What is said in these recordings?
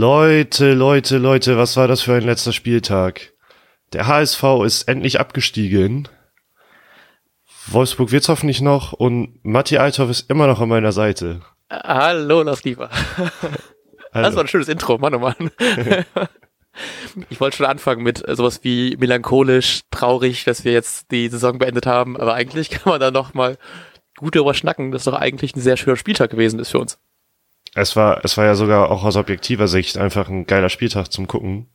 Leute, Leute, Leute, was war das für ein letzter Spieltag? Der HSV ist endlich abgestiegen. Wolfsburg wird's hoffentlich noch und Matti Althoff ist immer noch an meiner Seite. Hallo, Lars Lieber. Das war ein schönes Intro, Mann, oh Mann. ich wollte schon anfangen mit sowas wie melancholisch, traurig, dass wir jetzt die Saison beendet haben, aber eigentlich kann man da noch mal gut darüber schnacken, dass doch eigentlich ein sehr schöner Spieltag gewesen ist für uns. Es war, es war ja sogar auch aus objektiver Sicht einfach ein geiler Spieltag zum Gucken.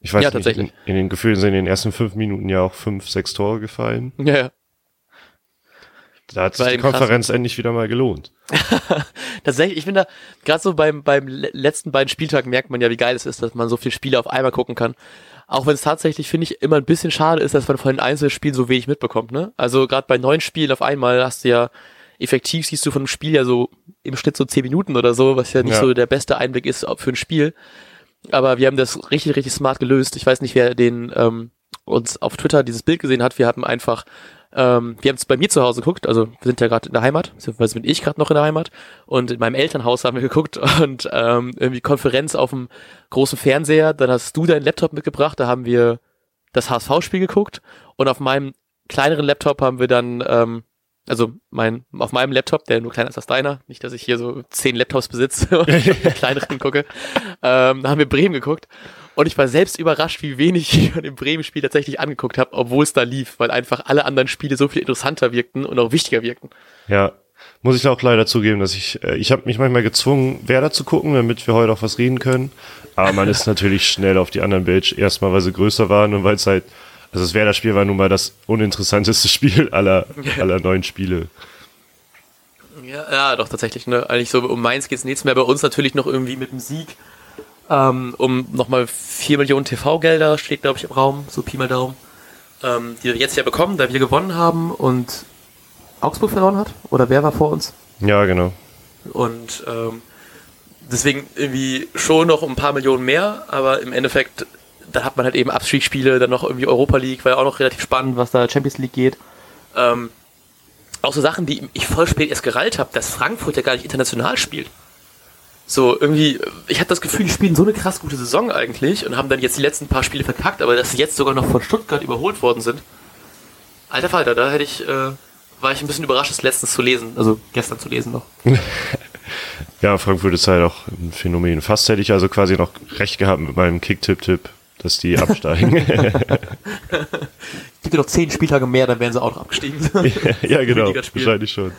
Ich weiß Ja, nicht, tatsächlich. in, in den Gefühlen sind in den ersten fünf Minuten ja auch fünf, sechs Tore gefallen. Ja, ja. Da hat sich die. Konferenz endlich wieder mal gelohnt. Tatsächlich, ich finde, gerade so beim, beim le- letzten beiden Spieltagen merkt man ja, wie geil es ist, dass man so viele Spiele auf einmal gucken kann. Auch wenn es tatsächlich, finde ich, immer ein bisschen schade ist, dass man von den einzelnen Spielen so wenig mitbekommt. Ne? Also gerade bei neun Spielen auf einmal hast du ja, effektiv siehst du von einem Spiel ja so im Schnitt so zehn Minuten oder so, was ja nicht Ja. so der beste Einblick ist für ein Spiel. Aber wir haben das richtig, richtig smart gelöst. Ich weiß nicht, wer den ähm, uns auf Twitter dieses Bild gesehen hat. Wir hatten einfach, ähm, wir haben es bei mir zu Hause geguckt, also wir sind ja gerade in der Heimat, beziehungsweise bin ich gerade noch in der Heimat und in meinem Elternhaus haben wir geguckt und ähm, irgendwie Konferenz auf dem großen Fernseher. Dann hast du deinen Laptop mitgebracht, da haben wir das HSV-Spiel geguckt und auf meinem kleineren Laptop haben wir dann ähm, also mein, auf meinem Laptop, der nur kleiner ist als deiner, nicht, dass ich hier so zehn Laptops besitze und kleineren gucke, ähm, da haben wir Bremen geguckt. Und ich war selbst überrascht, wie wenig ich von dem Bremen-Spiel tatsächlich angeguckt habe, obwohl es da lief, weil einfach alle anderen Spiele so viel interessanter wirkten und auch wichtiger wirkten. Ja, muss ich auch leider zugeben, dass ich, äh, ich habe mich manchmal gezwungen, Werder zu gucken, damit wir heute auch was reden können. Aber man ist natürlich schnell auf die anderen Bilder, erstmal weil sie größer waren und weil es halt, also das Werder-Spiel war nun mal das uninteressanteste Spiel aller, aller neun Spiele. Ja, ja, doch tatsächlich. Ne? Eigentlich so um Mainz geht's nichts mehr. Bei uns natürlich noch irgendwie mit dem Sieg ähm, um nochmal 4 Millionen TV-Gelder steht, glaube ich, im Raum, so Pi mal Daumen, ähm, die wir jetzt ja bekommen, da wir gewonnen haben und Augsburg verloren hat. Oder wer war vor uns? Ja, genau. Und ähm, deswegen irgendwie schon noch ein paar Millionen mehr, aber im Endeffekt, da hat man halt eben Abstiegsspiele, dann noch irgendwie Europa League, war ja auch noch relativ spannend, was da Champions League geht. Ähm, auch so Sachen, die ich voll spät erst gerallt habe, dass Frankfurt ja gar nicht international spielt. So, irgendwie, ich hatte das Gefühl, die spielen so eine krass gute Saison eigentlich und haben dann jetzt die letzten paar Spiele verkackt, aber dass sie jetzt sogar noch von Stuttgart überholt worden sind. Alter Falter, da hätte ich, äh, war ich ein bisschen überrascht, das letztens zu lesen, also gestern zu lesen noch. Ja, Frankfurt ist halt auch ein Phänomen. Fast hätte ich also quasi noch recht gehabt mit meinem Kick-Tipp-Tipp, dass die absteigen. Gibt ja noch zehn Spieltage mehr, dann wären sie auch noch abgestiegen. ja, genau. Ligaspiel. Wahrscheinlich schon.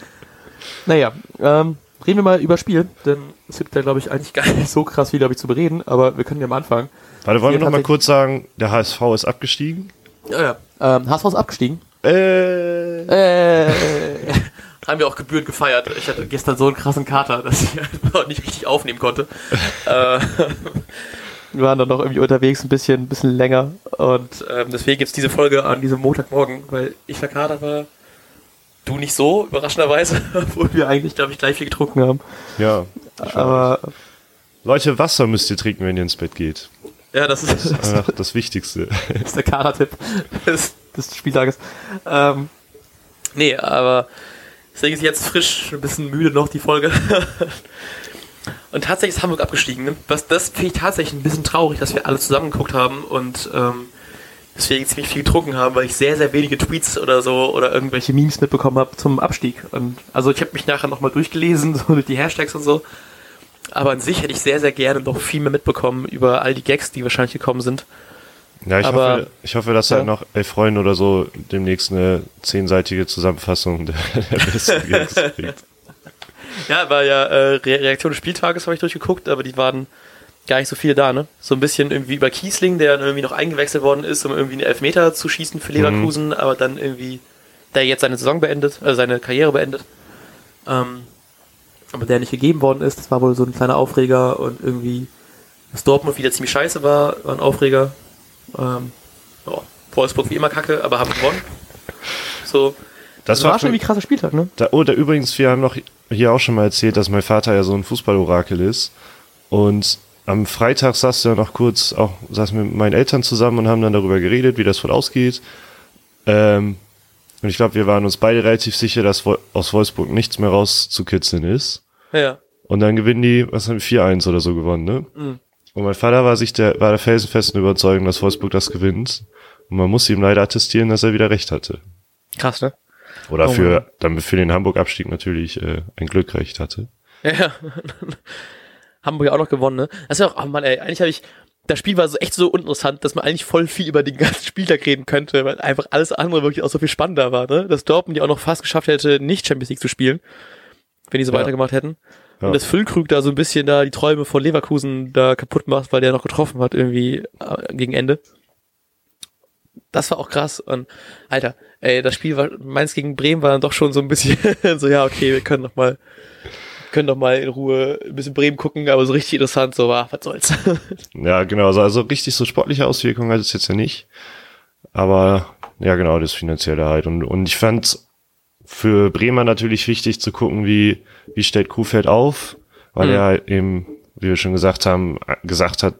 naja, ähm, reden wir mal über Spiel, denn es gibt da, glaube ich, eigentlich gar nicht so krass viel, glaube ich, zu bereden, aber wir können ja mal anfangen. Warte, wollen wir noch mal kurz sagen, der HSV ist abgestiegen? Ja, ja. Ähm, HSV ist abgestiegen. Äh, Äh, haben wir auch gebührend gefeiert. Ich hatte gestern so einen krassen Kater, dass ich einfach nicht richtig aufnehmen konnte. äh, wir waren dann noch irgendwie unterwegs ein bisschen, ein bisschen länger und ähm, deswegen gibt's diese Folge an diesem Montagmorgen, weil ich verkatert war. Du nicht so, überraschenderweise, obwohl wir eigentlich, glaube ich, gleich viel getrunken haben. ja. Aber Leute, Wasser müsst ihr trinken, wenn ihr ins Bett geht. ja, das ist, das Einfach das Wichtigste. ist der Kader-Tipp des, des Spieltages. Ähm, nee, aber deswegen ist jetzt frisch, ein bisschen müde noch die Folge. und tatsächlich ist Hamburg abgestiegen. Ne? Was, das finde ich tatsächlich ein bisschen traurig, dass wir alle zusammen geguckt haben und ähm, deswegen ziemlich viel getrunken haben, weil ich sehr, sehr wenige Tweets oder so oder irgendwelche Memes mitbekommen habe zum Abstieg. Und also ich habe mich nachher nochmal durchgelesen, so durch die Hashtags und so. Aber an sich hätte ich sehr, sehr gerne noch viel mehr mitbekommen über all die Gags, die wahrscheinlich gekommen sind. Ja, ich, Aber- hoffe, ich hoffe, dass Ja. halt noch elf Freunde oder so demnächst eine zehnseitige Zusammenfassung der, der besten Gags kriegt. Ja, war ja äh, Re Reaktion des Spieltages habe ich durchgeguckt, aber die waren gar nicht so viele da, ne? So ein bisschen irgendwie über Kiesling, der dann irgendwie noch eingewechselt worden ist, um irgendwie einen Elfmeter zu schießen für Leverkusen, aber dann irgendwie, der jetzt seine Saison beendet, also seine Karriere beendet. Ähm, aber der nicht gegeben worden ist, das war wohl so ein kleiner Aufreger und irgendwie, dass Dortmund wieder ziemlich scheiße war, war ein Aufreger. Ähm, ja, Wolfsburg wie immer kacke, aber haben gewonnen. So, Das das war, war schon wie krasser Spieltag, ne? da, oh, da übrigens, wir haben noch hier auch schon mal erzählt, dass mein Vater ja so ein Fußballorakel ist. Und am Freitag saß er noch kurz, auch saßen wir mit meinen Eltern zusammen und haben dann darüber geredet, wie das wohl ausgeht. Ähm, und ich glaube, wir waren uns beide relativ sicher, dass aus Wolfsburg nichts mehr rauszukitzeln ist. Ja, ja. Und dann gewinnen die, was haben wir, 4-1 oder so gewonnen, ne? Mhm. Und mein Vater war sich der, war der felsenfesten Überzeugung, dass Wolfsburg das gewinnt. Und man muss ihm leider attestieren, dass er wieder recht hatte. Krass, ne? Oder Oh für, dann für den Hamburg-Abstieg natürlich äh, ein Glück recht hatte. Ja, ja. Hamburg auch noch gewonnen, ne? Das ist ja auch, oh Mann, ey, eigentlich habe ich, das Spiel war so echt so uninteressant, dass man eigentlich voll viel über den ganzen Spieltag reden könnte, weil einfach alles andere wirklich auch so viel spannender war, ne? Dass Dortmund ja auch noch fast geschafft hätte, nicht Champions League zu spielen, wenn die so Ja. weitergemacht hätten. Ja. Und dass Füllkrug da so ein bisschen da die Träume von Leverkusen da kaputt macht, weil der noch getroffen hat irgendwie äh, gegen Ende. Das war auch krass. Und Alter, ey, das Spiel war Mainz gegen Bremen war dann doch schon so ein bisschen so, ja, okay, wir können noch mal können doch mal in Ruhe ein bisschen Bremen gucken, aber so richtig interessant, so war, was soll's. Ja, genau. Also, also richtig so sportliche Auswirkungen hat es jetzt ja nicht. Aber ja, genau, das Finanzielle halt. Und, und ich fand für Bremer natürlich wichtig zu gucken, wie, wie stellt Kuhfeld auf, weil Mhm. er halt eben, wie wir schon gesagt haben, gesagt hat,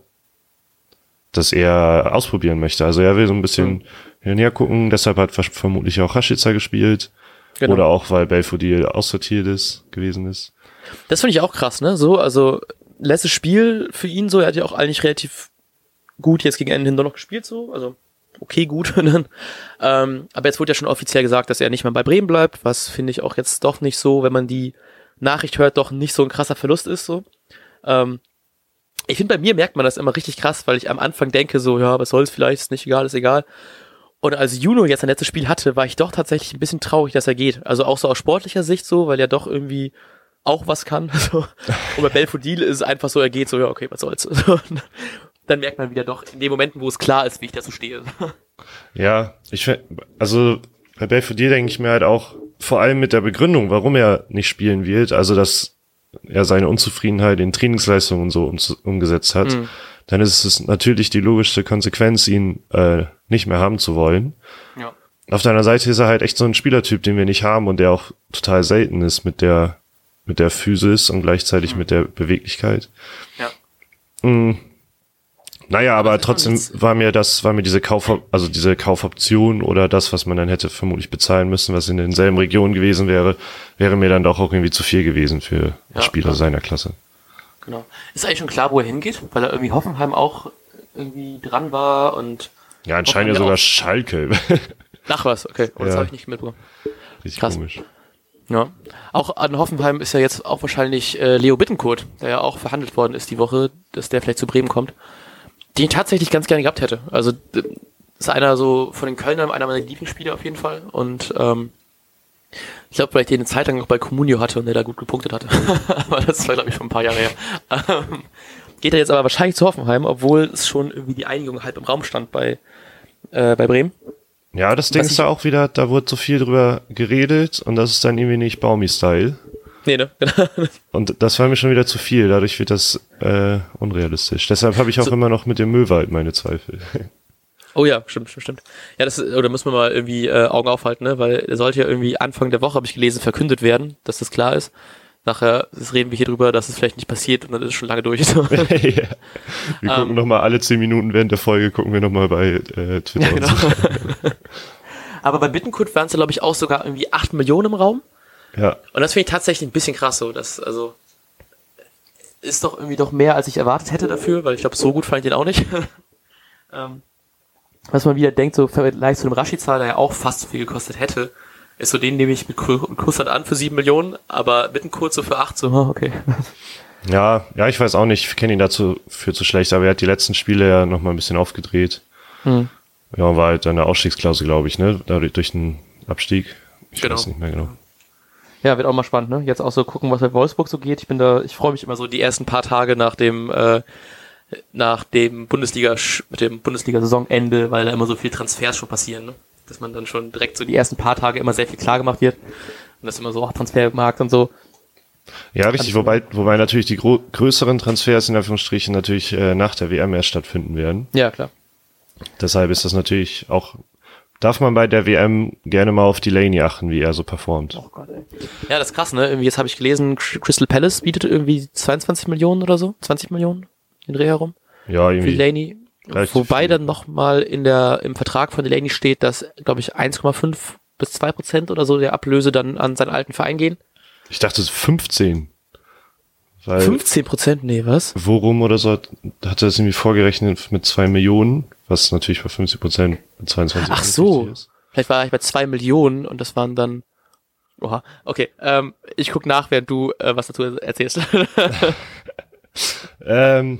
dass er ausprobieren möchte. Also er will so ein bisschen Mhm. hin und her gucken, deshalb hat vermutlich auch Rashica gespielt. Genau. Oder auch, weil Belfodil aussortiert ist, gewesen ist. Das finde ich auch krass, ne? So, also letztes Spiel für ihn so, er hat ja auch eigentlich relativ gut jetzt gegen Ende hin noch gespielt, so, also okay, gut. dann, ähm, aber jetzt wurde ja schon offiziell gesagt, dass er nicht mehr bei Bremen bleibt, was finde ich auch jetzt doch nicht so, wenn man die Nachricht hört, doch nicht so ein krasser Verlust ist, so. Ähm, ich finde, bei mir merkt man das immer richtig krass, weil ich am Anfang denke, so, ja, was soll's, vielleicht ist nicht egal, ist egal. Und als Juno jetzt sein letztes Spiel hatte, war ich doch tatsächlich ein bisschen traurig, dass er geht. Also auch so aus sportlicher Sicht so, weil er doch irgendwie auch was kann. Und bei Belfodil ist es einfach so, er geht so, ja, okay, was soll's. So. Dann merkt man wieder doch in den Momenten, wo es klar ist, wie ich dazu stehe. Ja, ich also bei Belfodil denke ich mir halt auch, vor allem mit der Begründung, warum er nicht spielen wird, also dass er seine Unzufriedenheit in Trainingsleistungen und so um, umgesetzt hat, Mhm. dann ist es natürlich die logischste Konsequenz, ihn äh, nicht mehr haben zu wollen. Ja. Auf deiner Seite ist er halt echt so ein Spielertyp, den wir nicht haben und der auch total selten ist mit der mit der Physis und gleichzeitig mit der Beweglichkeit. Ja. Mm. Naja, aber ist schon trotzdem war mir das, war mir diese Kauf, also diese Kaufoption oder das, was man dann hätte vermutlich bezahlen müssen, was in denselben Regionen gewesen wäre, wäre mir dann doch auch irgendwie zu viel gewesen für Ja, Spieler ja. seiner Klasse. Genau. Ist eigentlich schon klar, wo er hingeht? Weil er irgendwie Hoffenheim auch irgendwie dran war und Ja, anscheinend ja sogar Schalke. Ach was, okay. Oh, das Ja. habe ich nicht mitbekommen. Richtig Krass. komisch. Ja. Auch an Hoffenheim ist ja jetzt auch wahrscheinlich äh, Leo Bittencourt, der ja auch verhandelt worden ist die Woche, dass der vielleicht zu Bremen kommt, den ich tatsächlich ganz gerne gehabt hätte. Also ist einer so von den Kölnern einer meiner Lieblingsspieler auf jeden Fall und ähm, ich glaube, weil ich den eine Zeit lang auch bei Comunio hatte und der da gut gepunktet hatte. aber das war, glaube ich, schon ein paar Jahre her. Ähm, geht er jetzt aber wahrscheinlich zu Hoffenheim, obwohl es schon irgendwie die Einigung halb im Raum stand bei, äh, bei Bremen. Ja, das Ding Was ist da auch wieder, da wurde so viel drüber geredet und das ist dann irgendwie nicht Baumi-Style. Nee, ne? Und das war mir schon wieder zu viel, dadurch wird das äh, unrealistisch. Deshalb habe ich auch So- immer noch mit dem Möwald meine Zweifel. Oh ja, stimmt, stimmt, stimmt. Ja, das ist, oder müssen wir mal irgendwie äh, Augen aufhalten, ne? Weil er sollte ja irgendwie Anfang der Woche, habe ich gelesen, verkündet werden, dass das klar ist. Nachher reden wir hier drüber, dass es vielleicht nicht passiert und dann ist es schon lange durch. ja. Wir Ähm. gucken noch mal alle zehn Minuten während der Folge, gucken wir noch mal bei äh, Twitter. ja, und genau. so. Aber bei Bittenkurt waren es, glaube ich, auch sogar irgendwie 8 Millionen im Raum. Ja. Und das finde ich tatsächlich ein bisschen krass so. Das, also, ist doch irgendwie doch mehr, als ich erwartet hätte dafür, weil ich glaube, so gut fand ich den auch nicht. ähm, was man wieder denkt, so vielleicht zu dem Rashica, der ja auch fast so viel gekostet hätte, ist so den nehme ich mit Ku- mit Kusshand an für 7 Millionen, aber mit einem Kurz so für 8, so, ah, okay. ja, ja, ich weiß auch nicht, ich kenne ihn dazu für zu schlecht, aber er hat die letzten Spiele ja noch mal ein bisschen aufgedreht. Hm. Ja, war halt eine Ausstiegsklausel, glaube ich, ne? Dadurch durch den Abstieg. Ich Genau. weiß nicht mehr genau. Ja, wird auch mal spannend, ne? Jetzt auch so gucken, was bei Wolfsburg so geht. Ich bin da, ich freue mich immer so die ersten paar Tage nach dem, äh, nach dem Bundesliga, mit dem Bundesliga-Saisonende, weil da immer so viel Transfers schon passieren, ne? Dass man dann schon direkt so die ersten paar Tage immer sehr viel klar gemacht wird. Und das immer so, ach, Transfermarkt und so. Ja, richtig, du- wobei, wobei natürlich die größeren Transfers in Anführungsstrichen natürlich äh, nach der WM erst stattfinden werden. Ja, klar. Deshalb ist das natürlich auch, darf man bei der WM gerne mal auf Delaney achten, wie er so performt. Oh Gott, ey. Ja, das ist krass, ne? Irgendwie, jetzt habe ich gelesen, Crystal Palace bietet irgendwie 22 Millionen oder so, 20 Millionen den Dreh herum. Ja, Für irgendwie. Delaney. relativ Wobei viel. dann nochmal in der, im Vertrag von Delaney steht, dass, glaube ich, 1,5 bis 2 Prozent oder so der Ablöse dann an seinen alten Verein gehen. Ich dachte es ist 15. Weil 15 Prozent? Nee, was? Worum oder so hat, hatte das irgendwie vorgerechnet mit zwei Millionen, was natürlich bei 50 Prozent mit 22 Ach so. ist. Vielleicht war ich bei zwei Millionen und das waren dann. Oha, okay. Ähm, ich guck nach, während du äh, was dazu erzählst. Ähm,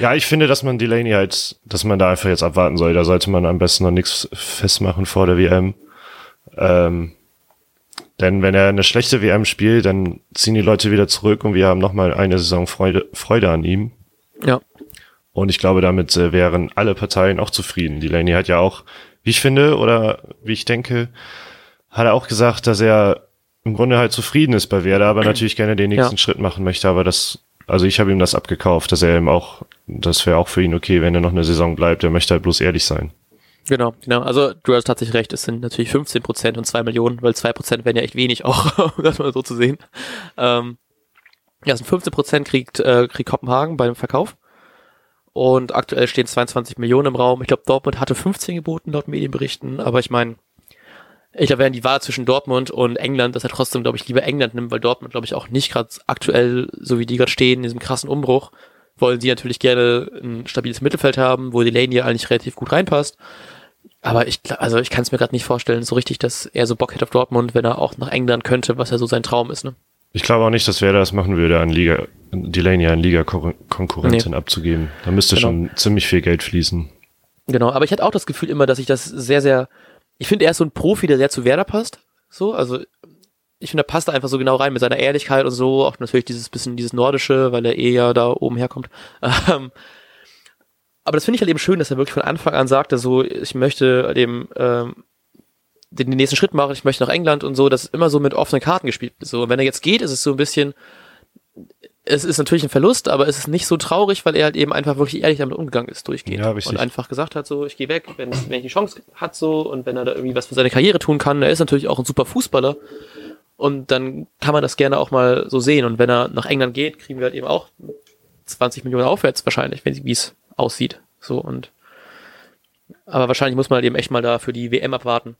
ja, ich finde, dass man Delaney halt, dass man da einfach jetzt abwarten soll. Da sollte man am besten noch nichts festmachen vor der WM. Ähm, denn wenn er eine schlechte WM spielt, dann ziehen die Leute wieder zurück und wir haben nochmal eine Saison Freude, Freude an ihm. ja. Und ich glaube, damit äh, wären alle Parteien auch zufrieden. Delaney hat ja auch, wie ich finde, oder wie ich denke, hat er auch gesagt, dass er im Grunde halt zufrieden ist bei Werder, aber natürlich gerne den nächsten Ja. Schritt machen möchte. Aber das, also ich habe ihm das abgekauft, dass er eben auch, das wäre auch für ihn okay, wenn er noch eine Saison bleibt. Er möchte halt bloß ehrlich sein. Genau, genau. Also du hast tatsächlich recht, es sind natürlich 15 Prozent und zwei Millionen, weil zwei Prozent wären ja echt wenig auch, um das mal so zu sehen. Ähm, ja, es sind 15 Prozent kriegt, äh, kriegt Kopenhagen beim Verkauf. Und aktuell stehen 22 Millionen im Raum. Ich glaube, Dortmund hatte 15 geboten laut Medienberichten, aber ich meine, ich glaube, wenn die Wahl zwischen Dortmund und England, dass er trotzdem, glaube ich, lieber England nimmt, weil Dortmund, glaube ich, auch nicht gerade aktuell, so wie die gerade stehen, in diesem krassen Umbruch, wollen die natürlich gerne ein stabiles Mittelfeld haben, wo Delaney eigentlich relativ gut reinpasst. Aber ich, also ich kann es mir gerade nicht vorstellen, so richtig, dass er so Bock hätte auf Dortmund, wenn er auch nach England könnte, was ja so sein Traum ist, ne? Ich glaube auch nicht, dass Werder das machen würde, an Liga, Delaney an Liga-Konkurrentin abzugeben. Da müsste Genau. schon ziemlich viel Geld fließen. Genau, aber ich hatte auch das Gefühl immer, dass ich das sehr, sehr, ich finde, er ist so ein Profi, der sehr zu Werder passt. So, also ich finde, er passt einfach so genau rein mit seiner Ehrlichkeit und so, auch natürlich dieses bisschen dieses Nordische, weil er eh ja da oben herkommt. Ähm, aber das finde ich halt eben schön, dass er wirklich von Anfang an sagte, so, ich möchte dem, ähm, den, den nächsten Schritt machen, ich möchte nach England und so, das ist immer so mit offenen Karten gespielt. So, und wenn er jetzt geht, ist es so ein bisschen, es ist natürlich ein Verlust, aber es ist nicht so traurig, weil er halt eben einfach wirklich ehrlich damit umgegangen ist, durchgehend. Ja, richtig. Und einfach gesagt hat, so, ich gehe weg, wenn, wenn ich die Chance hat, so, und wenn er da irgendwie was für seine Karriere tun kann, er ist natürlich auch ein super Fußballer. Und dann kann man das gerne auch mal so sehen. Und wenn er nach England geht, kriegen wir halt eben auch 20 Millionen aufwärts wahrscheinlich, wenn wie es aussieht. So und aber wahrscheinlich muss man halt eben echt mal da für die WM abwarten.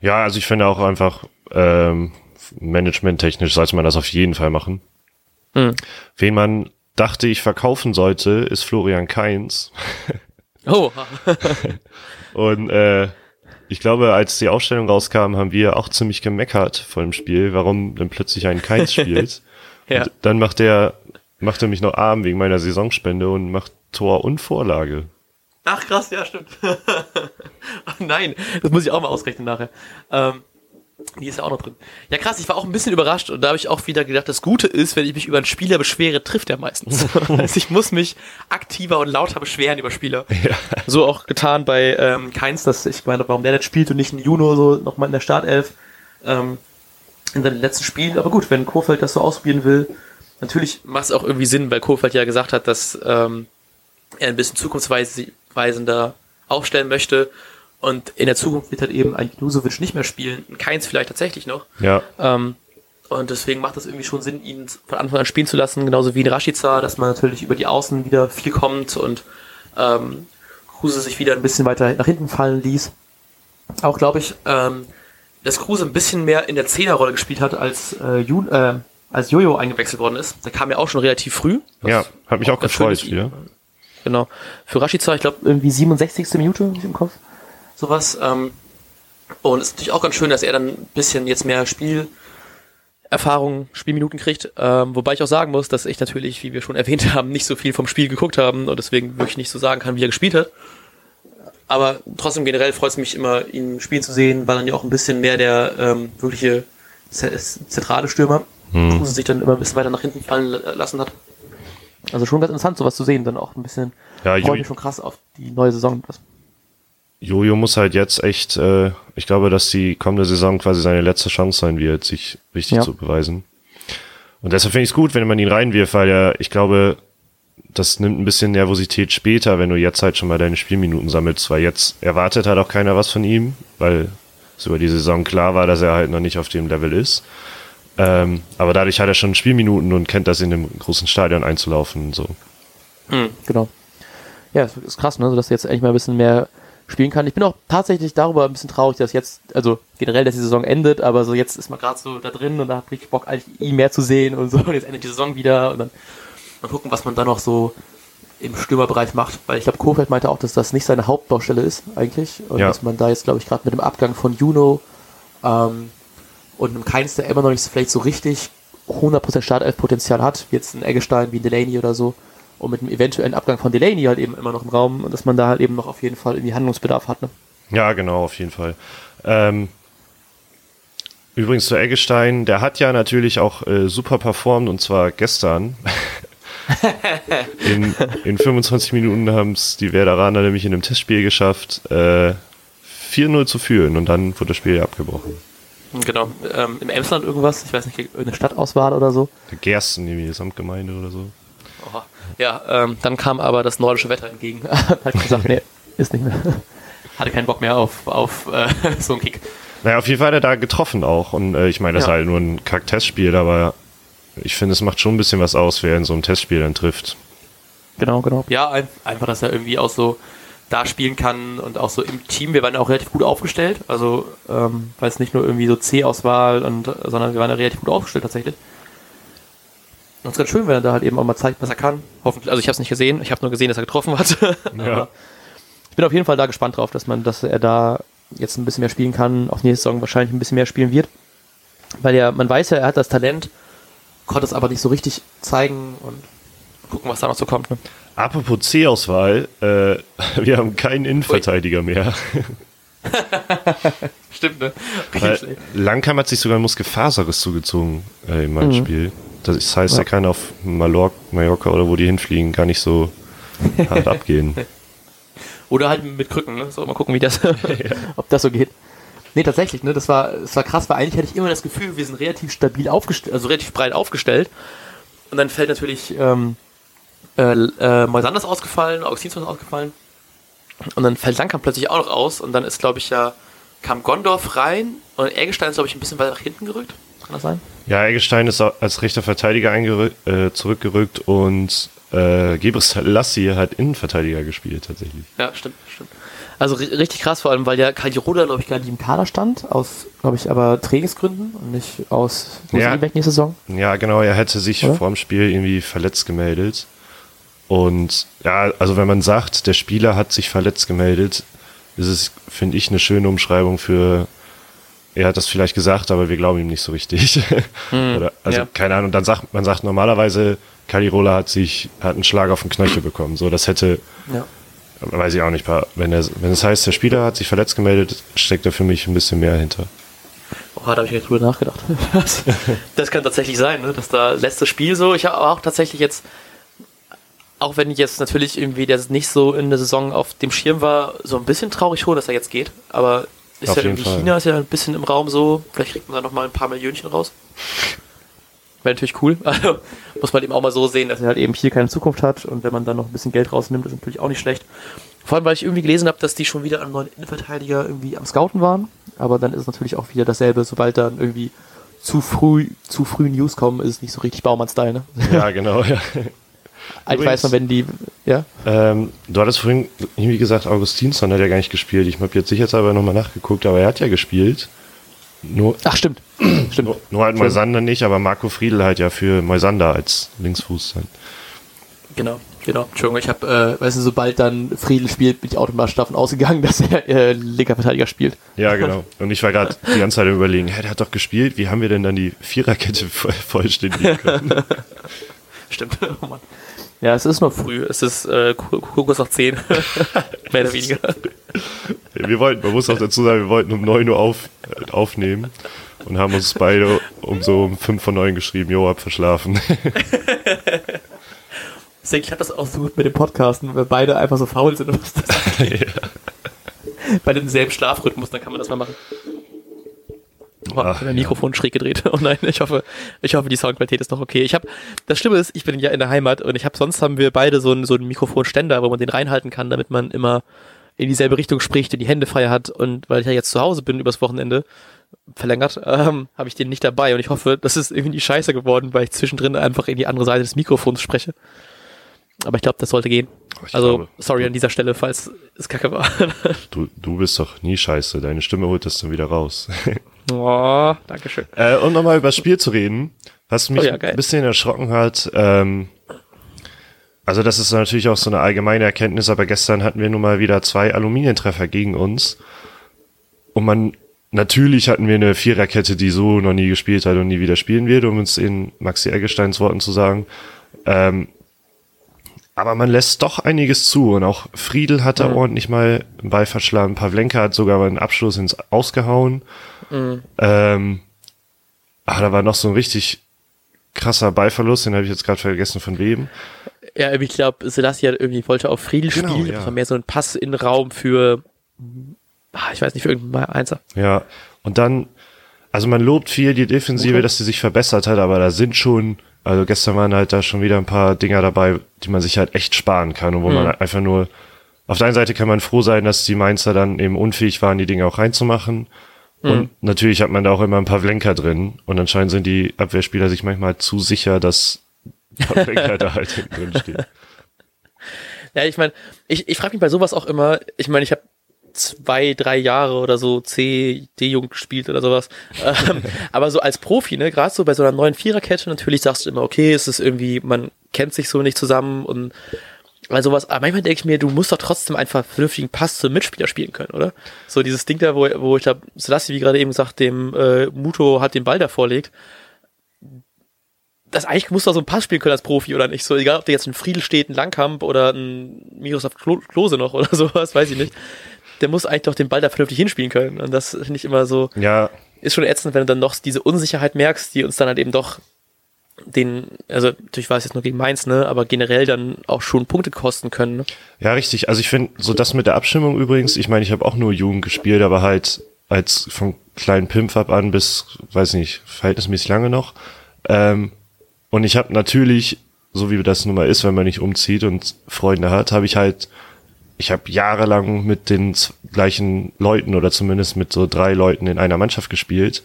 Ja, also ich finde auch einfach, ähm, managementtechnisch sollte man das auf jeden Fall machen. Hm. Wen man dachte, ich verkaufen sollte, ist Florian Kainz. Oh, Und äh, ich glaube, als die Ausstellung rauskam, haben wir auch ziemlich gemeckert vor dem Spiel, warum denn plötzlich ein Keins spielt. ja. Und dann macht er, macht er mich noch arm wegen meiner Saisonspende und macht Tor und Vorlage. Ach krass, ja, stimmt. Ach, nein, das muss ich auch mal ausrechnen nachher. Ähm, die ist ja auch noch drin. Ja, krass, ich war auch ein bisschen überrascht und da habe ich auch wieder gedacht, das Gute ist, wenn ich mich über einen Spieler beschwere, trifft er meistens. also ich muss mich aktiver und lauter beschweren über Spieler. Ja. So auch getan bei ähm, Keins, dass ich meine, warum der nicht spielt und nicht ein Juno so nochmal in der Startelf ähm, in seinen letzten Spielen. Aber gut, wenn Kofeld das so ausprobieren will, natürlich macht es auch irgendwie Sinn, weil Kofeld ja gesagt hat, dass ähm, er ein bisschen zukunftsweisender aufstellen möchte. Und in der Zukunft wird halt eben ein Junusovic nicht mehr spielen, ein Keins vielleicht tatsächlich noch. Ja, Ähm, und deswegen macht es irgendwie schon Sinn, ihn von Anfang an spielen zu lassen, genauso wie in Rashica, dass man natürlich über die Außen wieder viel kommt und ähm, Kruse sich wieder ein bisschen weiter nach hinten fallen ließ. Auch glaube ich, ähm, dass Kruse ein bisschen mehr in der Zehnerrolle gespielt hat, als, äh, Jun, äh, als Jojo eingewechselt worden ist. Der kam ja auch schon relativ früh. ja, hat mich auch schön gefreut ist. Genau. Für Rashica, ich glaube, irgendwie 67. Minute ich im Kopf. Sowas. Ähm, und es ist natürlich auch ganz schön, dass er dann ein bisschen jetzt mehr Spielerfahrung, Spielminuten kriegt. Ähm, wobei ich auch sagen muss, dass ich natürlich, wie wir schon erwähnt haben, nicht so viel vom Spiel geguckt haben und deswegen wirklich nicht so sagen kann, wie er gespielt hat. Aber trotzdem generell freut es mich immer, ihn spielen zu sehen, weil dann ja auch ein bisschen mehr der ähm, wirkliche ze- zentrale Stürmer Hm. Kruse sich dann immer ein bisschen weiter nach hinten fallen la- lassen hat. Also schon ganz interessant, sowas zu sehen, dann auch ein bisschen Ja, freue Jo- mich schon krass auf die neue Saison. Jojo muss halt jetzt echt, äh, ich glaube, dass die kommende Saison quasi seine letzte Chance sein wird, sich richtig Ja. zu beweisen. Und deshalb finde ich es gut, wenn man ihn reinwirft, weil er, ich glaube, das nimmt ein bisschen Nervosität später, wenn du jetzt halt schon mal deine Spielminuten sammelst, weil jetzt erwartet halt auch keiner was von ihm, weil es über die Saison klar war, dass er halt noch nicht auf dem Level ist. Ähm, aber dadurch hat er schon Spielminuten und kennt das in dem großen Stadion einzulaufen und so. Genau. Ja, es ist krass, ne? so dass er jetzt eigentlich mal ein bisschen mehr spielen kann. Ich bin auch tatsächlich darüber ein bisschen traurig, dass jetzt, also generell, dass die Saison endet, aber so jetzt ist man gerade so da drin und da hat richtig Bock, eigentlich ihn mehr zu sehen und so. Und jetzt endet die Saison wieder und dann mal gucken, was man da noch so im Stürmerbereich macht. Weil ich glaube, Kofeld meinte auch, dass das nicht seine Hauptbaustelle ist, eigentlich. Und ja. dass man da jetzt, glaube ich, gerade mit dem Abgang von Juno ähm, und einem Keins, der immer noch nicht vielleicht so richtig 100% Startelf-Potenzial hat, wie jetzt ein Eggestein, wie ein Delaney oder so, und mit dem eventuellen Abgang von Delaney halt eben immer noch im Raum, dass man da halt eben noch auf jeden Fall irgendwie Handlungsbedarf hat. Ne? Ja, genau, auf jeden Fall. Ähm, übrigens zu Eggestein, der hat ja natürlich auch äh, super performt und zwar gestern. in, in 25 Minuten haben es die Werderaner nämlich in einem Testspiel geschafft, äh, 4-0 zu führen und dann wurde das Spiel abgebrochen. Genau, ähm, im Emsland irgendwas, ich weiß nicht, eine Stadtauswahl oder so. Gersten, irgendwie, Samtgemeinde oder so. Oha. Ja, ähm, dann kam aber das nordische Wetter entgegen. Hat gesagt, nee, ist nicht mehr. Hatte keinen Bock mehr auf, auf äh, so einen Kick. Naja, auf jeden Fall hat er da getroffen auch. Und äh, ich meine, das ja. ist halt nur ein Kack-Testspiel, aber ich finde, es macht schon ein bisschen was aus, wer in so einem Testspiel dann trifft. Genau, genau. Ja, ein, einfach, dass er irgendwie auch so da spielen kann und auch so im Team. Wir waren auch relativ gut aufgestellt. Also, ähm, weil es nicht nur irgendwie so C-Auswahl und, sondern wir waren ja relativ gut aufgestellt tatsächlich. Und es ist ganz schön, wenn er da halt eben auch mal zeigt, was er kann. Hoffentlich, also ich habe es nicht gesehen, ich habe nur gesehen, dass er getroffen hat. Ja. ich bin auf jeden Fall da gespannt drauf, dass man, dass er da jetzt ein bisschen mehr spielen kann, auf nächste Saison wahrscheinlich ein bisschen mehr spielen wird. Weil ja, man weiß ja, er hat das Talent, konnte es aber nicht so richtig zeigen und gucken, was da noch so kommt. Ne? Apropos C-Auswahl, äh, wir haben keinen Innenverteidiger Ui. mehr. Stimmt, ne? Langheim hat sich sogar ein Muskelfaserriss zugezogen äh, in meinem mhm. Spiel. Das heißt, ja. er kann auf Mallorca oder wo die hinfliegen gar nicht so hart abgehen. Oder halt mit Krücken, ne? So, mal gucken, wie das, ja. ob das so geht. Nee, tatsächlich, ne? Das war, das war krass, weil eigentlich hatte ich immer das Gefühl, wir sind relativ stabil aufgestellt, also relativ breit aufgestellt. Und dann fällt natürlich ähm, äh, äh, Moisander ausgefallen, Augustinsson ist ausgefallen. Und dann fällt Langkamp plötzlich auch noch aus. Und dann ist, glaube ich, ja, kam Gondorf rein und Eggestein ist, glaube ich, ein bisschen weiter nach hinten gerückt. Kann das sein? Ja, Eggestein ist als rechter Verteidiger äh, zurückgerückt und äh, Gebris Lassi hat Innenverteidiger gespielt tatsächlich. Ja, stimmt, stimmt. Also richtig krass, vor allem, weil ja Caldiroda, glaube ich, gar nicht im Kader stand, aus, glaube ich, aber Trainingsgründen und nicht aus ja, nächste Saison. Ja, genau, er hätte sich Oder? vor dem Spiel irgendwie verletzt gemeldet. Und ja, also wenn man sagt, der Spieler hat sich verletzt gemeldet, ist es, finde ich, eine schöne Umschreibung für er hat das vielleicht gesagt, aber wir glauben ihm nicht so richtig. Hm, Oder, also ja. keine Ahnung. Dann sagt man sagt normalerweise, Calirola hat sich hat einen Schlag auf den Knöchel bekommen. So, das hätte, ja. weiß ich auch nicht. Wenn er, wenn es heißt, der Spieler hat sich verletzt gemeldet, steckt da für mich ein bisschen mehr hinter. Oh, da habe ich nicht drüber nachgedacht. das kann tatsächlich sein, ne? dass da letztes Spiel so. Ich habe auch tatsächlich jetzt, auch wenn ich jetzt natürlich irgendwie der nicht so in der Saison auf dem Schirm war, so ein bisschen traurig schon, dass er jetzt geht. Aber ist Auf ja irgendwie Fall. China ist ja ein bisschen im Raum so. Vielleicht kriegt man da noch mal ein paar Millionchen raus. Wäre natürlich cool. Also muss man eben auch mal so sehen, dass er halt eben hier keine Zukunft hat und wenn man dann noch ein bisschen Geld rausnimmt, ist natürlich auch nicht schlecht. Vor allem, weil ich irgendwie gelesen habe, dass die schon wieder an neuen Innenverteidiger irgendwie am Scouten waren. Aber dann ist es natürlich auch wieder dasselbe, sobald dann irgendwie zu früh, zu früh News kommen, ist es nicht so richtig Baumann-Style, ne? Ja, genau, ja. Eigentlich weiß man, wenn die, ja? Ähm, du hattest vorhin irgendwie gesagt, Augustinsson hat ja gar nicht gespielt. Ich habe jetzt sicherheitshalber nochmal nachgeguckt, aber er hat ja gespielt. Nur, Ach, stimmt. stimmt. Nur, nur halt Moisander nicht, aber Marco Friedl halt ja für Moisander als Linksfuß sein. Genau, genau. Entschuldigung, ich habe, äh, weißt du, sobald dann Friedl spielt, bin ich automatisch davon ausgegangen, dass er äh, linker Verteidiger spielt. Ja, genau. Und ich war gerade die ganze Zeit überlegen, hä, der hat doch gespielt, wie haben wir denn dann die Viererkette vollständigen können? Stimmt, oh Mann. Ja, es ist noch früh. Es ist äh, kurz nach 10. Mehr oder weniger. Wir wollten, man muss auch dazu sagen, wir wollten um 9 Uhr auf, äh, aufnehmen und haben uns beide um so um 5 von 9 geschrieben, jo, hab verschlafen. Deswegen klappt das auch so gut mit dem Podcasten, weil beide einfach so faul sind. Was das ja. Bei demselben Schlafrhythmus, dann kann man das mal machen. Oh, Ach, mein Mikrofon ja. schräg gedreht. Oh nein, ich hoffe, ich hoffe, die Soundqualität ist noch okay. Ich habe, das Schlimme ist, ich bin ja in der Heimat und ich habe, sonst haben wir beide so einen, so einen Mikrofonständer, wo man den reinhalten kann, damit man immer in dieselbe Richtung spricht und die Hände frei hat. Und weil ich ja jetzt zu Hause bin übers Wochenende, verlängert, ähm, habe ich den nicht dabei und ich hoffe, das ist irgendwie scheiße geworden, weil ich zwischendrin einfach in die andere Seite des Mikrofons spreche. Aber ich glaube, das sollte gehen. Ich Also, glaube, sorry an dieser Stelle, falls es kacke war. Du, du bist doch nie scheiße. Deine Stimme holt das dann wieder raus. oh, Dankeschön. äh, um nochmal über das Spiel zu reden, was mich Oh ja, ein bisschen erschrocken hat, ähm, also das ist natürlich auch so eine allgemeine Erkenntnis, aber gestern hatten wir nun mal wieder zwei Aluminientreffer gegen uns. Und man, natürlich hatten wir eine Viererkette, die so noch nie gespielt hat und nie wieder spielen wird, um es in Maxi Eggesteins Worten zu sagen. Ähm, aber man lässt doch einiges zu und auch Friedel hat da ordentlich mal einen Ball verschlagen. Pavlenka hat sogar mal einen Abschluss ins Ausgehauen. Ähm, ah, da war noch so ein richtig krasser Ballverlust, den habe ich jetzt gerade vergessen von wem. Ja, ich glaube, Selassie hat irgendwie wollte auf Friedel Genau, spielen. ja. Das war mehr so ein Pass in Raum für, ah, ich weiß nicht, für irgendeinen Einser. Ja, und dann, also man lobt viel die Defensive, Okay. dass sie sich verbessert hat, aber da sind schon, also gestern waren halt da schon wieder ein paar Dinger dabei, die man sich halt echt sparen kann und wo man einfach nur, auf der einen Seite kann man froh sein, dass die Mainzer dann eben unfähig waren, die Dinge auch reinzumachen. Und natürlich hat man da auch immer ein paar Blenker drin. Und anscheinend sind die Abwehrspieler sich manchmal zu sicher, dass Pavlenka da halt hinten drin steht. Ja, ich meine, ich, ich frage mich bei sowas auch immer, ich meine, ich habe zwei, drei Jahre oder so C, D-Jugend gespielt oder sowas. ähm, aber so als Profi, ne, gerade so bei so einer neuen Viererkette, natürlich sagst du immer, okay, es ist irgendwie, man kennt sich so nicht zusammen und weil sowas, aber manchmal denke ich mir, du musst doch trotzdem einfach einen vernünftigen Pass zum Mitspieler spielen können, oder? So dieses Ding da, wo, wo ich glaube, Selassie, wie gerade eben gesagt, dem äh, Muto hat den Ball da vorlegt. Das eigentlich musst du auch so einen Pass spielen können als Profi oder nicht. So, egal, ob der jetzt ein Friedel steht, ein Langkamp oder ein Miroslav Klo Klose noch oder sowas, weiß ich nicht. Der muss eigentlich doch den Ball da vernünftig hinspielen können. Und das finde ich immer so, Ja, ist schon ätzend, wenn du dann noch diese Unsicherheit merkst, die uns dann halt eben doch den, also natürlich war es jetzt nur gegen Mainz, ne, aber generell dann auch schon Punkte kosten können. Ne? Ja, richtig. Also ich finde, so das mit der Abstimmung übrigens, ich meine, ich habe auch nur Jugend gespielt, aber halt als von kleinen Pimpf ab an bis, weiß nicht, verhältnismäßig lange noch. Ähm, und ich habe natürlich, so wie das nun mal ist, wenn man nicht umzieht und Freunde hat, habe ich halt, ich habe jahrelang mit den gleichen Leuten oder zumindest mit so drei Leuten in einer Mannschaft gespielt.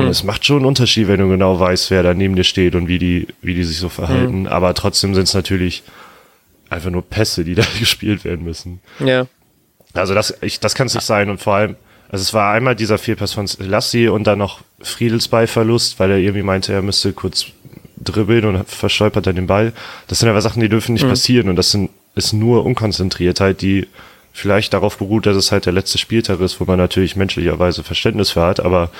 Und es macht schon einen Unterschied, wenn du genau weißt, wer da neben dir steht und wie die, wie die sich so verhalten. Aber trotzdem sind es natürlich einfach nur Pässe, die da gespielt werden müssen. Ja. Also das, ich, das kann es nicht sein. Und vor allem, also es war einmal dieser Fehlpass von Lassi und dann noch Friedels Ballverlust, weil er irgendwie meinte, er müsste kurz dribbeln und verstolpert dann den Ball. Das sind aber Sachen, die dürfen nicht passieren und das sind, ist nur Unkonzentriertheit, die vielleicht darauf beruht, dass es halt der letzte Spieltag ist, wo man natürlich menschlicherweise Verständnis für hat, aber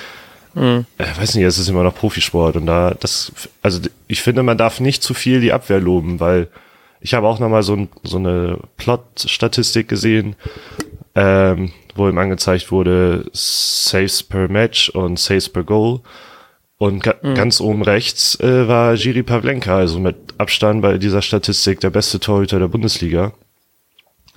äh, weiß nicht, es ist immer noch Profisport und da das, also ich finde, man darf nicht zu viel die Abwehr loben, weil ich habe auch nochmal so, ein, so eine Plot-Statistik gesehen, ähm, wo ihm angezeigt wurde Saves per Match und Saves per Goal. Und ga ganz oben rechts äh, war Jiri Pavlenka, also mit Abstand bei dieser Statistik der beste Torhüter der Bundesliga.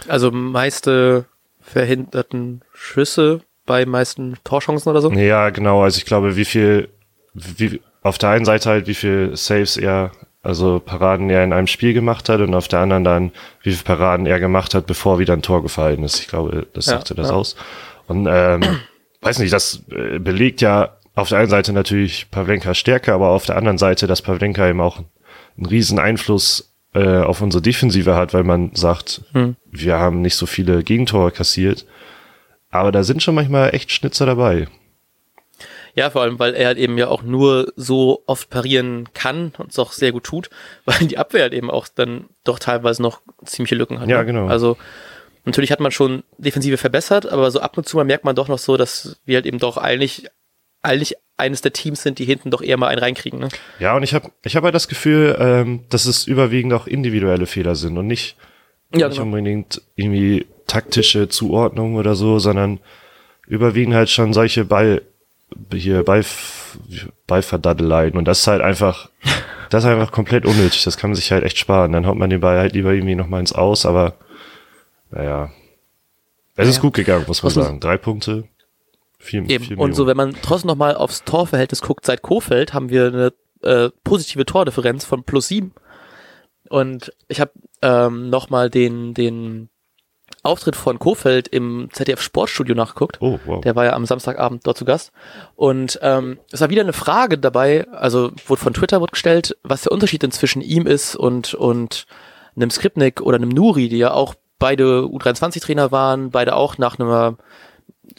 Also meiste verhinderten Schüsse bei meisten Torchancen oder so. Ja, genau. Also ich glaube, wie viel, wie, auf der einen Seite halt, wie viel Saves er, also Paraden er in einem Spiel gemacht hat und auf der anderen dann, wie viel Paraden er gemacht hat, bevor wieder ein Tor gefallen ist. Ich glaube, das Ja, sagte das ja. aus. Und ähm, weiß nicht, das äh, belegt ja auf der einen Seite natürlich Pavlenkas Stärke, aber auf der anderen Seite, dass Pavlenka eben auch einen riesen Einfluss äh, auf unsere Defensive hat, weil man sagt, Hm. wir haben nicht so viele Gegentore kassiert. Aber da sind schon manchmal echt Schnitzer dabei. Ja, vor allem, weil er halt eben ja auch nur so oft parieren kann und es auch sehr gut tut, weil die Abwehr halt eben auch dann doch teilweise noch ziemliche Lücken hat. Ja, ne? genau. Also natürlich hat man schon Defensive verbessert, aber so ab und zu mal merkt man doch noch so, dass wir halt eben doch eigentlich, eigentlich eines der Teams sind, die hinten doch eher mal einen reinkriegen. Ne? Ja, und ich habe ich hab halt das Gefühl, ähm, dass es überwiegend auch individuelle Fehler sind und nicht, Ja, nicht genau. unbedingt irgendwie taktische Zuordnung oder so, sondern überwiegend halt schon solche Ball, hier Ball, Ballverdaddeleien und das ist halt einfach, das ist einfach komplett unnötig, das kann man sich halt echt sparen, dann haut man den Ball halt lieber irgendwie nochmal ins Aus, aber naja, es ist Ja. gut gegangen, muss man man- sagen. Drei Punkte, vier, Eben. vier Und so, wenn man trotzdem nochmal aufs Torverhältnis guckt, seit Kofeld haben wir eine äh, positive Tordifferenz von plus sieben. Und ich habe ähm, nochmal den, den Auftritt von Kofeld im ZDF Sportstudio nachgeguckt. Oh, wow. Der war ja am Samstagabend dort zu Gast. Und ähm, es war wieder eine Frage dabei, also wurde von Twitter wurde gestellt, was der Unterschied denn zwischen ihm ist und, und einem Skripnik oder einem Nuri, die ja auch beide U23-Trainer waren, beide auch nach einer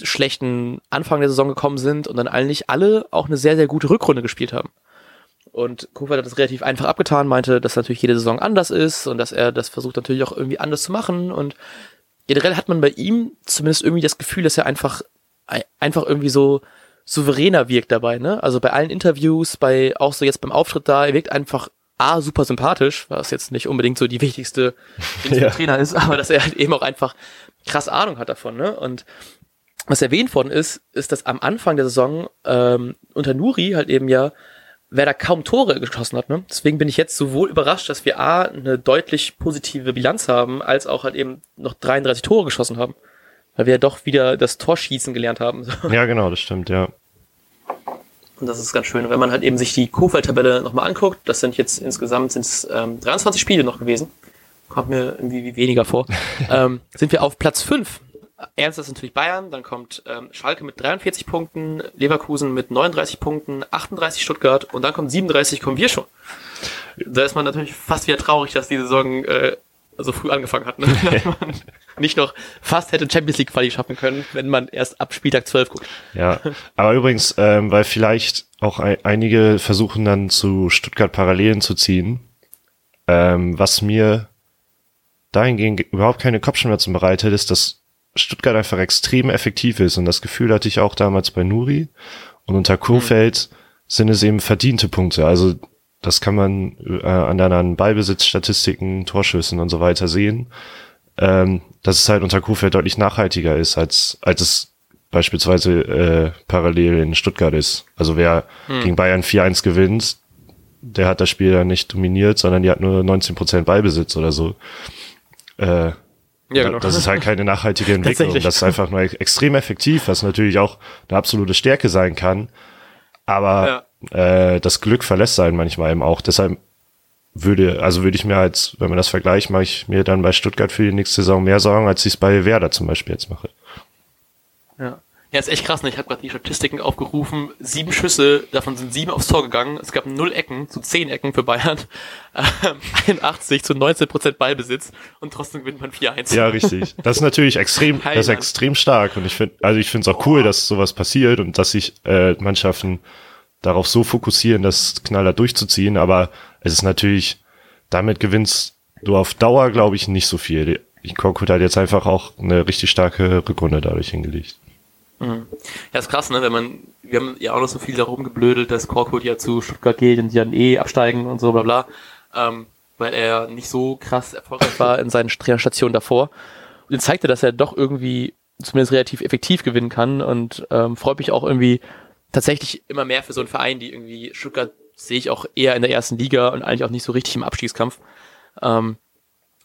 schlechten Anfang der Saison gekommen sind und dann eigentlich alle auch eine sehr, sehr gute Rückrunde gespielt haben. Und Kofeld hat das relativ einfach abgetan, meinte, dass natürlich jede Saison anders ist und dass er das versucht natürlich auch irgendwie anders zu machen. Und generell hat man bei ihm zumindest irgendwie das Gefühl, dass er einfach, einfach irgendwie so souveräner wirkt dabei, ne? Also bei allen Interviews, bei, auch so jetzt beim Auftritt da, er wirkt einfach A, super sympathisch, was jetzt nicht unbedingt so die wichtigste ja. Trainer ist, aber dass er halt eben auch einfach krass Ahnung hat davon, ne? Und was erwähnt worden ist, ist, dass am Anfang der Saison ähm, unter Nuri halt eben ja wer da kaum Tore geschossen hat. Ne? Deswegen bin ich jetzt sowohl überrascht, dass wir A, eine deutlich positive Bilanz haben, als auch halt eben noch 33 Tore geschossen haben. Weil wir ja doch wieder das Torschießen gelernt haben. Ja, genau, das stimmt, ja. Und das ist ganz schön. Wenn man halt eben sich die Kofeld-Tabelle nochmal anguckt, das sind jetzt insgesamt sind's, ähm, 23 Spiele noch gewesen. Kommt mir irgendwie weniger vor. ähm, sind wir auf Platz 5 Ernst ist natürlich Bayern, dann kommt ähm, Schalke mit 43 Punkten, Leverkusen mit 39 Punkten, 38 Stuttgart und dann kommt 37, kommen wir schon. Da ist man natürlich fast wieder traurig, dass die Saison äh, so früh angefangen hat. Ne? man nicht noch fast hätte Champions League Quali schaffen können, wenn man erst ab Spieltag 12 guckt. Ja, aber übrigens, ähm, weil vielleicht auch ein, einige versuchen dann zu Stuttgart Parallelen zu ziehen, ähm, was mir dahingehend überhaupt keine Kopfschmerzen bereitet, ist, dass Stuttgart einfach extrem effektiv ist. Und das Gefühl hatte ich auch damals bei Nuri. Und unter Kurfeld mhm. sind es eben verdiente Punkte. Also das kann man äh, an deinen Ballbesitzstatistiken, Torschüssen und so weiter sehen, ähm, dass es halt unter Kurfeld deutlich nachhaltiger ist, als, als es beispielsweise äh, parallel in Stuttgart ist. Also wer mhm. gegen Bayern 4-1 gewinnt, der hat das Spiel dann nicht dominiert, sondern die hat nur 19% Ballbesitz oder so. Äh, ja, genau. Das ist halt keine nachhaltige Entwicklung. das ist einfach nur extrem effektiv, was natürlich auch eine absolute Stärke sein kann. Aber ja. äh, das Glück verlässt einen manchmal eben auch. Deshalb würde, also würde ich mir als, wenn man das vergleicht, mache ich mir dann bei Stuttgart für die nächste Saison mehr Sorgen, als ich es bei Werder zum Beispiel jetzt mache. Ja. Ist echt krass. Ne? Ich habe gerade die Statistiken aufgerufen. Sieben Schüsse, davon sind sieben aufs Tor gegangen. Es gab null Ecken zu zehn Ecken für Bayern. Ähm, 81 zu 19 Prozent Ballbesitz und trotzdem gewinnt man 4-1. Ja, richtig. Das ist natürlich extrem, das ist extrem stark und ich finde, also ich finde es auch cool, dass sowas passiert und dass sich äh, Mannschaften darauf so fokussieren, das Knaller durchzuziehen. Aber es ist natürlich, damit gewinnst du auf Dauer, glaube ich, nicht so viel. Ich Korkut hat jetzt einfach auch eine richtig starke Rückrunde dadurch hingelegt. Mhm. Ja, ist krass, ne? Wenn man, wir haben ja auch noch so viel darum geblödelt, dass Korkut ja zu Stuttgart geht und die dann eh absteigen und so, bla bla. Ähm, weil er nicht so krass erfolgreich war in seinen Trainerstationen davor. Und er zeigte, dass er doch irgendwie zumindest relativ effektiv gewinnen kann und ähm, freut mich auch irgendwie tatsächlich immer mehr für so einen Verein, die irgendwie Stuttgart sehe ich auch eher in der ersten Liga und eigentlich auch nicht so richtig im Abstiegskampf. Ähm,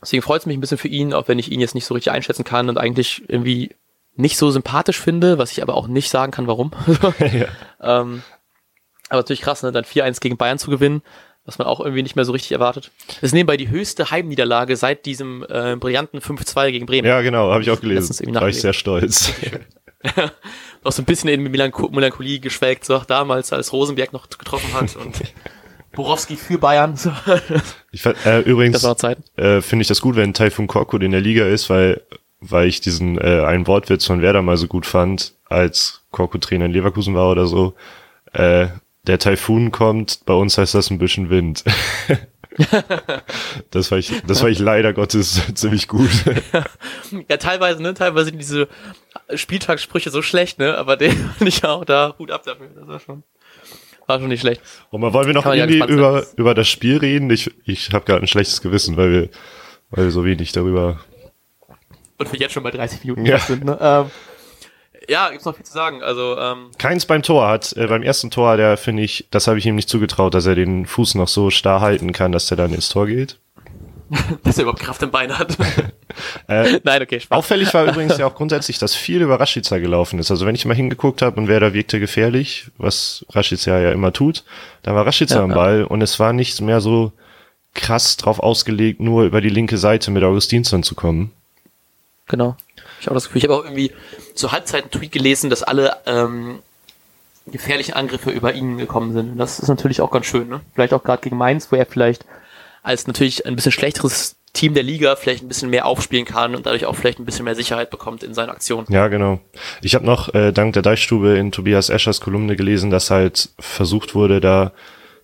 deswegen freut es mich ein bisschen für ihn, auch wenn ich ihn jetzt nicht so richtig einschätzen kann und eigentlich irgendwie nicht so sympathisch finde, was ich aber auch nicht sagen kann, warum. ja. ähm, aber natürlich krass, ne, dann 4-1 gegen Bayern zu gewinnen, was man auch irgendwie nicht mehr so richtig erwartet. Das ist nebenbei die höchste Heimniederlage seit diesem äh, brillanten 5-2 gegen Bremen. Ja, genau, habe ich auch gelesen. War ich sehr stolz. auch so ein bisschen in Melancholie geschwelgt, so auch damals, als Rosenberg noch getroffen hat und Borowski für Bayern. ich, äh, übrigens äh, finde ich das gut, wenn Taifun Korkut in der Liga ist, weil weil ich diesen äh, einen Wortwitz von Werder mal so gut fand, als Korko-Trainer in Leverkusen war oder so. Äh, der Taifun kommt, bei uns heißt das ein bisschen Wind. das war ich, das war ich leider Gottes ziemlich gut. ja, teilweise, ne, teilweise sind diese Spieltagssprüche so schlecht, ne, aber den fand ich auch da, Hut ab dafür, das war schon, war schon nicht schlecht. Und mal wollen wir noch irgendwie ja über, über das Spiel reden? Ich, ich habe gerade ein schlechtes Gewissen, weil wir, weil wir so wenig darüber und wir jetzt schon bei 30 Minuten ja. sind. Ne? Ähm, ja, gibt's noch viel zu sagen. Also ähm, keins beim Tor hat. Äh, beim ersten Tor, der finde ich, das habe ich ihm nicht zugetraut, dass er den Fuß noch so starr halten kann, dass der dann ins Tor geht. dass er überhaupt Kraft im Bein hat. äh, Nein, okay, Spaß. Auffällig war übrigens ja auch grundsätzlich, dass viel über Rashica gelaufen ist. Also wenn ich mal hingeguckt habe und wer da wirkte gefährlich, was Rashica ja immer tut, da war Rashica ja, am Ball ja. und es war nicht mehr so krass drauf ausgelegt, nur über die linke Seite mit Augustinsson zu kommen. Genau. Ich habe das Gefühl, ich habe auch irgendwie zur Halbzeit einen Tweet gelesen, dass alle ähm, gefährlichen Angriffe über ihn gekommen sind. Und das ist natürlich auch ganz schön, ne? Vielleicht auch gerade gegen Mainz, wo er vielleicht als natürlich ein bisschen schlechteres Team der Liga vielleicht ein bisschen mehr aufspielen kann und dadurch auch vielleicht ein bisschen mehr Sicherheit bekommt in seinen Aktionen. Ja, genau. Ich habe noch äh, dank der Deichstube in Tobias Eschers Kolumne gelesen, dass halt versucht wurde, da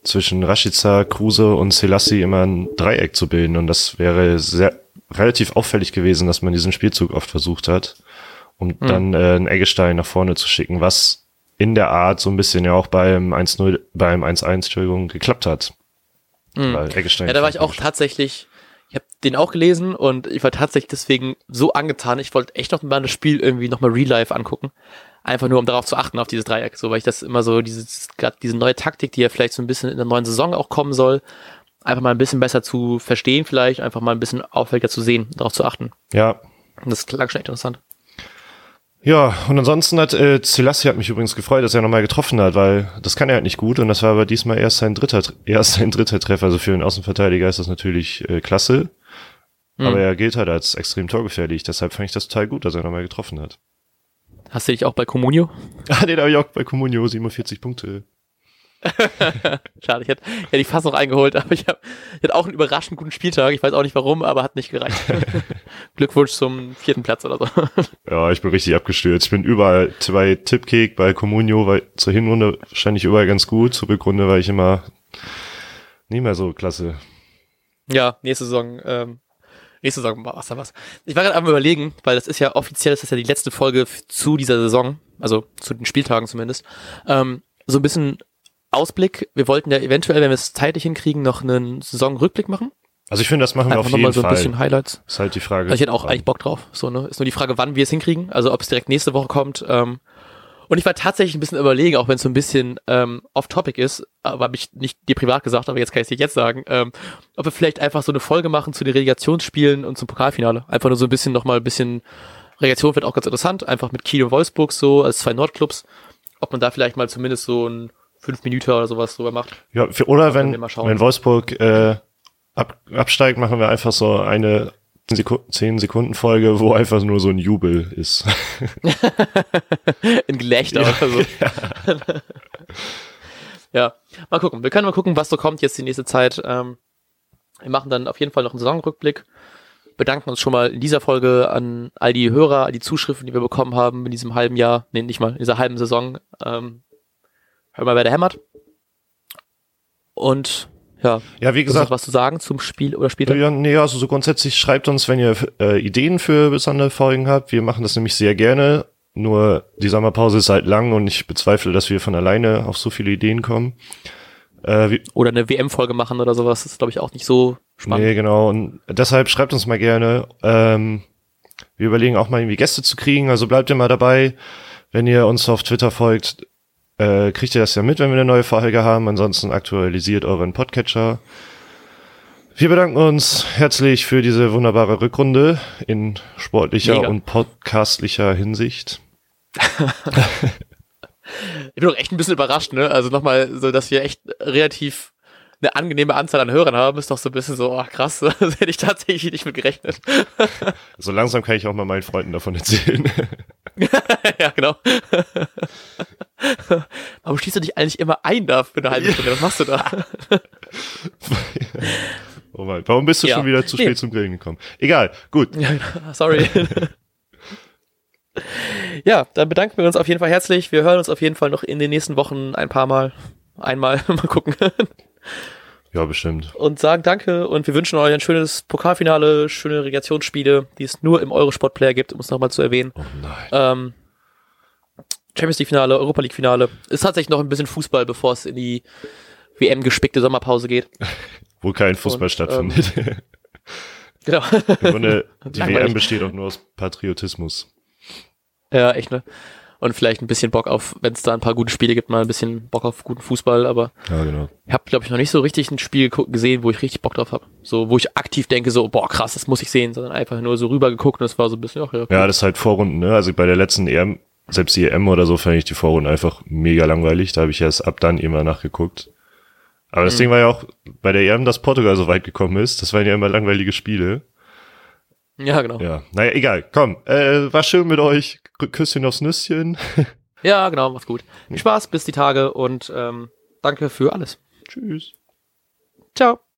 zwischen Rashica, Kruse und Selassie immer ein Dreieck zu bilden und das wäre sehr relativ auffällig gewesen, dass man diesen Spielzug oft versucht hat, um hm. dann äh, einen Eggestein nach vorne zu schicken, was in der Art so ein bisschen ja auch beim 1-0, beim 1-1, Entschuldigung, geklappt hat. Mhm. Weil Eggestein ja, da war ich auch tatsächlich, ich habe den auch gelesen und ich war tatsächlich deswegen so angetan. Ich wollte echt noch mal das Spiel irgendwie nochmal real life angucken. Einfach nur, um darauf zu achten, auf dieses Dreieck. So, weil ich das immer so, dieses, gerade diese neue Taktik, die ja vielleicht so ein bisschen in der neuen Saison auch kommen soll, einfach mal ein bisschen besser zu verstehen, vielleicht, einfach mal ein bisschen auffälliger zu sehen, darauf zu achten. Ja. Und das klang schon interessant. Ja, und ansonsten hat äh, Selassie hat mich übrigens gefreut, dass er nochmal getroffen hat, weil das kann er halt nicht gut und das war aber diesmal erst sein dritter, erst sein dritter Treffer. Also für einen Außenverteidiger ist das natürlich äh, klasse. Mhm. Aber er gilt halt als extrem torgefährlich, deshalb fand ich das total gut, dass er nochmal getroffen hat. Hast du dich auch bei Comunio? Ah, den habe ich auch bei Comunio, 47 Punkte. Schade, ich hätte, ich hätte die fast noch eingeholt, aber ich, hab, ich hatte auch einen überraschend guten Spieltag. Ich weiß auch nicht warum, aber hat nicht gereicht. Glückwunsch zum vierten Platz oder so. Ja, ich bin richtig abgestürzt. Ich bin überall bei Tipcake, bei Comunio, weil zur Hinrunde wahrscheinlich überall ganz gut. Zur Rückrunde war ich immer nie mehr so klasse. Ja, nächste Saison, ähm, nächste Saison war da was. Ich war gerade am überlegen, weil das ist ja offiziell, das ist ja die letzte Folge zu dieser Saison, also zu den Spieltagen zumindest. Ähm, so ein bisschen Ausblick. Wir wollten ja eventuell, wenn wir es zeitlich hinkriegen, noch einen Saisonrückblick machen. Also ich finde, das machen wir Einfach auf jeden mal so ein bisschen Highlights. Ist halt die Frage. Also ich hätte auch eigentlich Bock drauf. So, ne? Ist nur die Frage, wann wir es hinkriegen. Also ob es direkt nächste Woche kommt. Ähm, und ich war tatsächlich ein bisschen überlegen, auch wenn es so ein bisschen ähm, off-topic ist, aber habe ich nicht dir privat gesagt, aber jetzt kann ich es dir jetzt sagen, ähm, ob wir vielleicht einfach so eine Folge machen zu den Relegationsspielen und zum Pokalfinale. Einfach nur so ein bisschen nochmal ein bisschen Relegation wird auch ganz interessant, einfach mit Kiel und Wolfsburg so als zwei Nordclubs. Ob man da vielleicht mal zumindest so ein fünf Minuten oder sowas drüber macht. Ja, für, oder wenn, wenn Wolfsburg äh, ab, absteigt, machen wir einfach so eine 10 Sekunden Folge, wo einfach nur so ein Jubel ist. ein Gelächter ja, oder so. Ja. ja. mal gucken. Wir können mal gucken, was so kommt jetzt die nächste Zeit. Ähm, wir machen dann auf jeden Fall noch einen Saisonrückblick. Bedanken uns schon mal in dieser Folge an all die Hörer, all die Zuschriften, die wir bekommen haben in diesem halben Jahr, nee, nicht mal, in dieser halben Saison. Ähm, hör mal, wer der hämmert. Und ja, ja wie gesagt, was zu sagen zum Spiel oder später? Ja, nee, also so grundsätzlich schreibt uns, wenn ihr äh, Ideen für besondere Folgen habt. Wir machen das nämlich sehr gerne. Nur die Sommerpause ist halt lang und ich bezweifle, dass wir von alleine auf so viele Ideen kommen. Äh, oder eine WM-Folge machen oder sowas. Das ist, glaube ich, auch nicht so spannend. Nee, genau. Und deshalb schreibt uns mal gerne. Ähm, wir überlegen auch mal irgendwie Gäste zu kriegen. Also bleibt ihr mal dabei. Wenn ihr uns auf Twitter folgt, äh, kriegt ihr das ja mit, wenn wir eine neue Folge haben. Ansonsten aktualisiert euren Podcatcher. Wir bedanken uns herzlich für diese wunderbare Rückrunde in sportlicher Mega. und podcastlicher Hinsicht. ich bin doch echt ein bisschen überrascht, ne? Also nochmal so, dass wir echt relativ eine angenehme Anzahl an Hörern haben, ist doch so ein bisschen so, ach krass, das hätte ich tatsächlich nicht mit gerechnet. so langsam kann ich auch mal meinen Freunden davon erzählen. ja, genau. Warum schließt du dich eigentlich immer ein da für eine halbe Stunde? Was machst du da? oh mein, warum bist du ja. schon wieder zu spät nee. zum Grillen gekommen? Egal, gut. Ja, sorry. ja, dann bedanken wir uns auf jeden Fall herzlich. Wir hören uns auf jeden Fall noch in den nächsten Wochen ein paar Mal. Einmal, mal gucken. Ja, bestimmt. Und sagen Danke und wir wünschen euch ein schönes Pokalfinale, schöne Relegationsspiele, die es nur im Eurosport-Player gibt, um es nochmal zu erwähnen. Oh nein. Ähm, Champions League-Finale, Europa League-Finale. Ist tatsächlich noch ein bisschen Fußball, bevor es in die WM-gespickte Sommerpause geht. Wo kein Fußball und, stattfindet. Ähm, genau. Im Grunde, die WM besteht auch nur aus Patriotismus. Ja, echt, ne? Und vielleicht ein bisschen Bock auf, wenn es da ein paar gute Spiele gibt, mal ein bisschen Bock auf guten Fußball, aber ja, genau. ich habe, glaube ich, noch nicht so richtig ein Spiel gesehen, wo ich richtig Bock drauf habe. So, wo ich aktiv denke, so, boah, krass, das muss ich sehen, sondern einfach nur so rüber geguckt und es war so ein bisschen, ach, ja, cool. ja, das ist halt Vorrunden, ne? Also bei der letzten EM, selbst die EM oder so, fand ich die Vorrunden einfach mega langweilig. Da habe ich erst ab dann immer nachgeguckt. Aber das mhm. Ding war ja auch bei der EM, dass Portugal so weit gekommen ist. Das waren ja immer langweilige Spiele. Ja, genau. Ja, naja, egal. Komm, äh, war schön mit euch. Küsschen aufs Nüsschen. ja, genau, macht's gut. Viel Spaß, bis die Tage und ähm, danke für alles. Tschüss. Ciao.